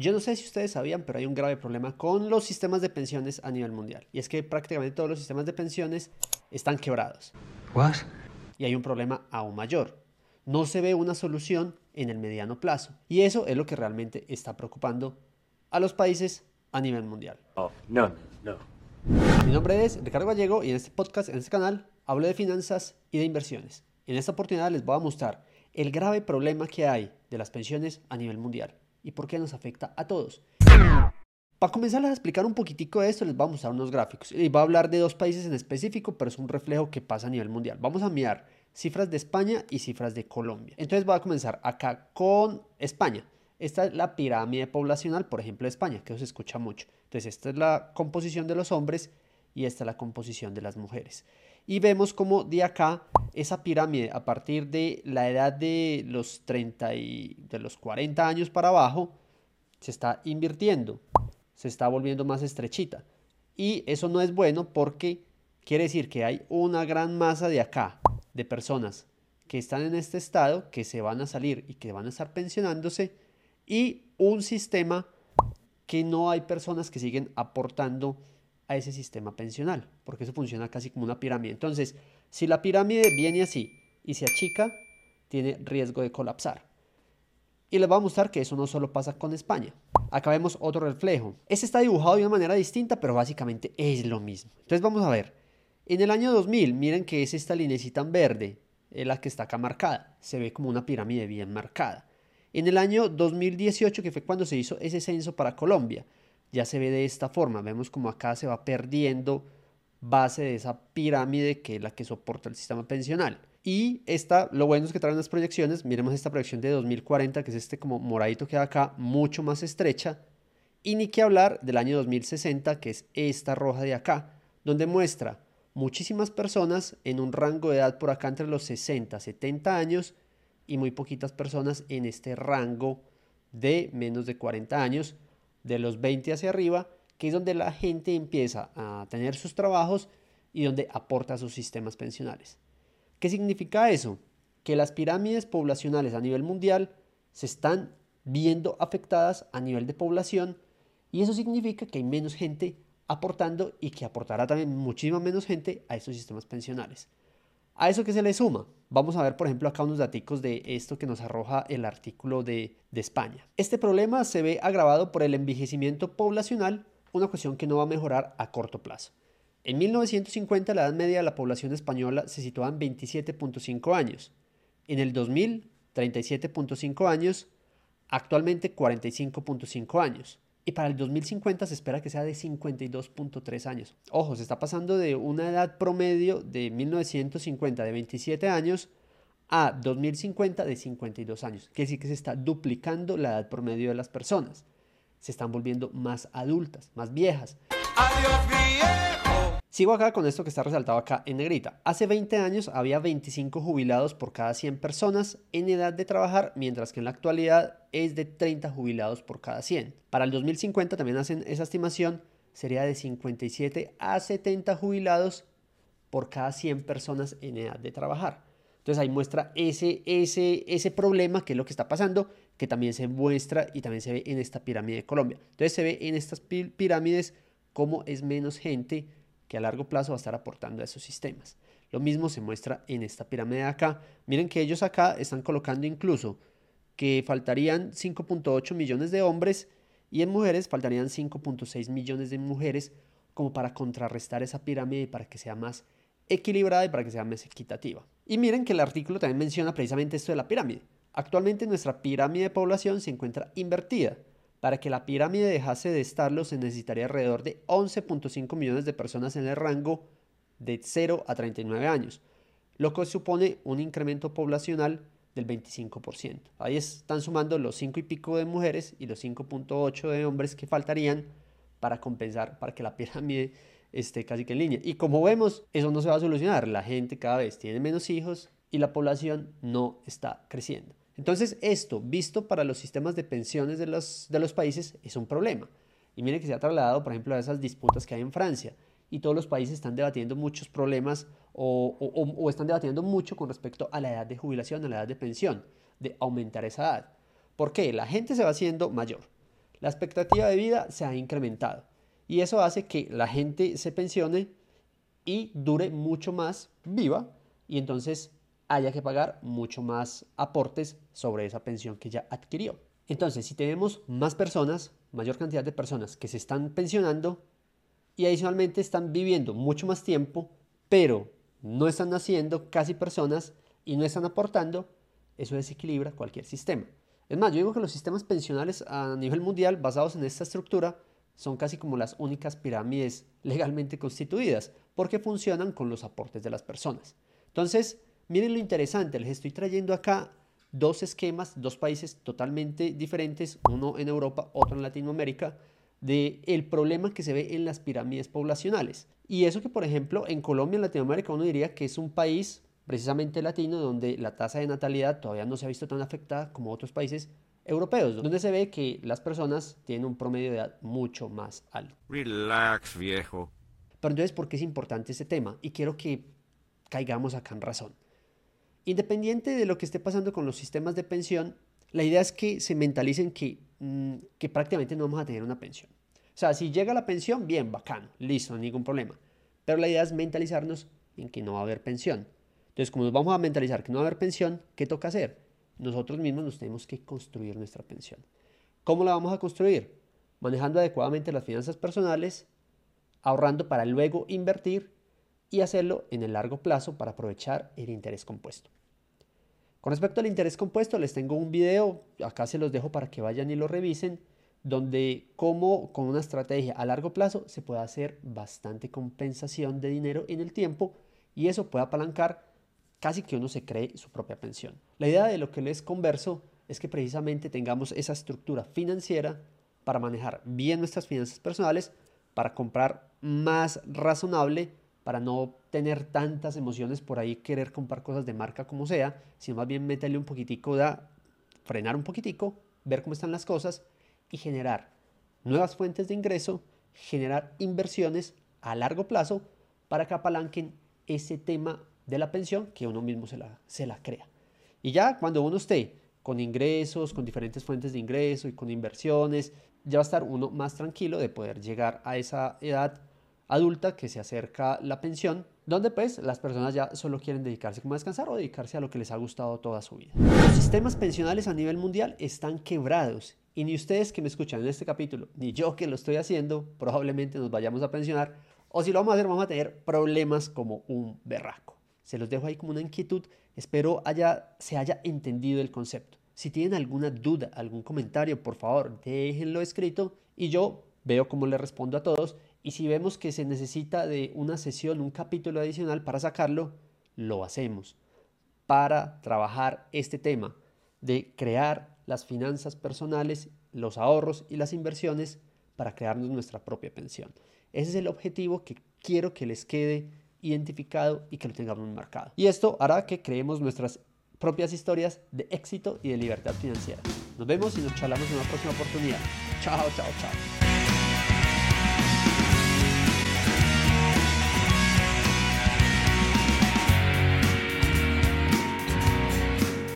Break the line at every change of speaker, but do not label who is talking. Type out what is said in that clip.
Yo no sé si ustedes sabían, pero hay un grave problema con los sistemas de pensiones a nivel mundial. Y es que prácticamente todos los sistemas de pensiones están quebrados.
What?
Y hay un problema aún mayor. No se ve una solución en el mediano plazo. Y eso es lo que realmente está preocupando a los países a nivel mundial.
Oh, no, no.
Mi nombre es Ricardo Gallego y en este podcast, en este canal, hablo de finanzas y de inversiones. En esta oportunidad les voy a mostrar el grave problema que hay de las pensiones a nivel mundial y por qué nos afecta a todos. Para comenzar a explicar un poquitico de esto, les voy a mostrar unos gráficos. Y voy a hablar de dos países en específico, pero es un reflejo que pasa a nivel mundial. Vamos a mirar cifras de España y cifras de Colombia. Entonces voy a comenzar acá con España. Esta es la pirámide poblacional, por ejemplo, de España, que se escucha mucho. Entonces esta es la composición de los hombres y esta es la composición de las mujeres. Y vemos como de acá esa pirámide a partir de la edad de los 30 y de los 40 años para abajo se está invirtiendo, se está volviendo más estrechita. Y eso no es bueno porque quiere decir que hay una gran masa de acá de personas que están en este estado, que se van a salir y que van a estar pensionándose y un sistema que no hay personas que siguen aportando a ese sistema pensional, porque eso funciona casi como una pirámide. Entonces, si la pirámide viene así y se achica, tiene riesgo de colapsar. Y les voy a mostrar que eso no solo pasa con España. Acá vemos otro reflejo. Este está dibujado de una manera distinta, pero básicamente es lo mismo. Entonces vamos a ver. En el año 2000, miren que es esta linecita en verde, es la que está acá marcada. Se ve como una pirámide bien marcada. En el año 2018, que fue cuando se hizo ese censo para Colombia, ya se ve de esta forma. Vemos como acá se va perdiendo base de esa pirámide que es la que soporta el sistema pensional. Y esta, lo bueno es que traen las proyecciones. Miremos esta proyección de 2040, que es este como moradito que hay acá, mucho más estrecha. Y ni que hablar del año 2060, que es esta roja de acá, donde muestra muchísimas personas en un rango de edad por acá entre los 60, 70 años y muy poquitas personas en este rango de menos de 40 años, de los 20 hacia arriba, que es donde la gente empieza a tener sus trabajos y donde aporta sus sistemas pensionales. ¿Qué significa eso? Que las pirámides poblacionales a nivel mundial se están viendo afectadas a nivel de población y eso significa que hay menos gente aportando y que aportará también muchísima menos gente a estos sistemas pensionales. A eso que se le suma, vamos a ver por ejemplo acá unos datos de esto que nos arroja el artículo de, de España. Este problema se ve agravado por el envejecimiento poblacional, una cuestión que no va a mejorar a corto plazo. En 1950 la edad media de la población española se situaba en 27.5 años. En el 2000, 37.5 años. Actualmente 45.5 años y para el 2050 se espera que sea de 52.3 años. Ojo, se está pasando de una edad promedio de 1950 de 27 años a 2050 de 52 años. Quiere decir que se está duplicando la edad promedio de las personas. Se están volviendo más adultas, más viejas. Adiós, Sigo acá con esto que está resaltado acá en negrita. Hace 20 años había 25 jubilados por cada 100 personas en edad de trabajar, mientras que en la actualidad es de 30 jubilados por cada 100. Para el 2050 también hacen esa estimación, sería de 57 a 70 jubilados por cada 100 personas en edad de trabajar. Entonces ahí muestra ese, ese, ese problema que es lo que está pasando, que también se muestra y también se ve en esta pirámide de Colombia. Entonces se ve en estas pirámides cómo es menos gente que a largo plazo va a estar aportando a esos sistemas. Lo mismo se muestra en esta pirámide de acá. Miren que ellos acá están colocando incluso que faltarían 5.8 millones de hombres y en mujeres faltarían 5.6 millones de mujeres como para contrarrestar esa pirámide para que sea más equilibrada y para que sea más equitativa. Y miren que el artículo también menciona precisamente esto de la pirámide. Actualmente nuestra pirámide de población se encuentra invertida. Para que la pirámide dejase de estarlo se necesitaría alrededor de 11.5 millones de personas en el rango de 0 a 39 años, lo que supone un incremento poblacional del 25%. Ahí están sumando los 5 y pico de mujeres y los 5.8 de hombres que faltarían para compensar, para que la pirámide esté casi que en línea. Y como vemos, eso no se va a solucionar. La gente cada vez tiene menos hijos y la población no está creciendo. Entonces esto, visto para los sistemas de pensiones de los, países, es un problema. Y mire que se ha trasladado, por ejemplo, a esas disputas que hay en Francia. Y todos los países están debatiendo muchos problemas o, o, están debatiendo mucho con respecto a la edad de jubilación, a la edad de pensión, de aumentar esa edad. ¿Por qué? La gente se va haciendo mayor. la expectativa de vida se ha incrementado. Y eso hace que la gente se pensione y dure mucho más viva y entonces haya que pagar mucho más aportes sobre esa pensión que ya adquirió. Entonces, si tenemos más personas, mayor cantidad de personas que se están pensionando y adicionalmente están viviendo mucho más tiempo, pero no están naciendo casi personas y no están aportando, eso desequilibra cualquier sistema. Es más, yo digo que los sistemas pensionales a nivel mundial basados en esta estructura son casi como las únicas pirámides legalmente constituidas, porque funcionan con los aportes de las personas. Entonces, miren lo interesante, les estoy trayendo acá dos esquemas, dos países totalmente diferentes, uno en Europa, otro en Latinoamérica, de el problema que se ve en las pirámides poblacionales. Y eso que, por ejemplo, en Colombia, en Latinoamérica, uno diría que es un país precisamente latino donde la tasa de natalidad todavía no se ha visto tan afectada como otros países europeos, donde se ve que las personas tienen un promedio de edad mucho más alto.
Relax, viejo.
Pero entonces, ¿por qué es importante este tema? Y quiero que caigamos acá en razón. Independiente de lo que esté pasando con los sistemas de pensión, la idea es que se mentalicen que, mm, que prácticamente no vamos a tener una pensión. O sea, si llega la pensión, bien, bacano, listo, ningún problema. Pero la idea es mentalizarnos en que no va a haber pensión. Entonces, como nos vamos a mentalizar que no va a haber pensión, ¿qué toca hacer? Nosotros mismos nos tenemos que construir nuestra pensión. ¿Cómo la vamos a construir? Manejando adecuadamente las finanzas personales, ahorrando para luego invertir y hacerlo en el largo plazo para aprovechar el interés compuesto. Con respecto al interés compuesto, les tengo un video, acá se los dejo para que vayan y lo revisen, donde cómo con una estrategia a largo plazo se puede hacer bastante compensación de dinero en el tiempo y eso puede apalancar casi que uno se cree su propia pensión. La idea de lo que les converso es que precisamente tengamos esa estructura financiera para manejar bien nuestras finanzas personales, para comprar más razonable para no tener tantas emociones por ahí, querer comprar cosas de marca como sea, sino más bien meterle un poquitico, da, frenar un poquitico, ver cómo están las cosas y generar nuevas fuentes de ingreso, generar inversiones a largo plazo para que apalanquen ese tema de la pensión que uno mismo se la, se la crea. Y ya cuando uno esté con ingresos, con diferentes fuentes de ingreso y con inversiones, ya va a estar uno más tranquilo de poder llegar a esa edad adulta que se acerca la pensión, donde pues las personas ya solo quieren dedicarse como a descansar o dedicarse a lo que les ha gustado toda su vida. Los sistemas pensionales a nivel mundial están quebrados y ni ustedes que me escuchan en este capítulo, ni yo que lo estoy haciendo, probablemente nos vayamos a pensionar o si lo vamos a hacer vamos a tener problemas como un berraco. Se los dejo ahí como una inquietud, espero haya, se haya entendido el concepto. Si tienen alguna duda, algún comentario, por favor, déjenlo escrito y yo veo cómo le respondo a todos y si vemos que se necesita de una sesión, un capítulo adicional para sacarlo, lo hacemos para trabajar este tema de crear las finanzas personales, los ahorros y las inversiones para crearnos nuestra propia pensión. Ese es el objetivo que quiero que les quede identificado y que lo tengamos marcado. Y esto hará que creemos nuestras propias historias de éxito y de libertad financiera. Nos vemos y nos charlamos en una próxima oportunidad. Chao, chao, chao.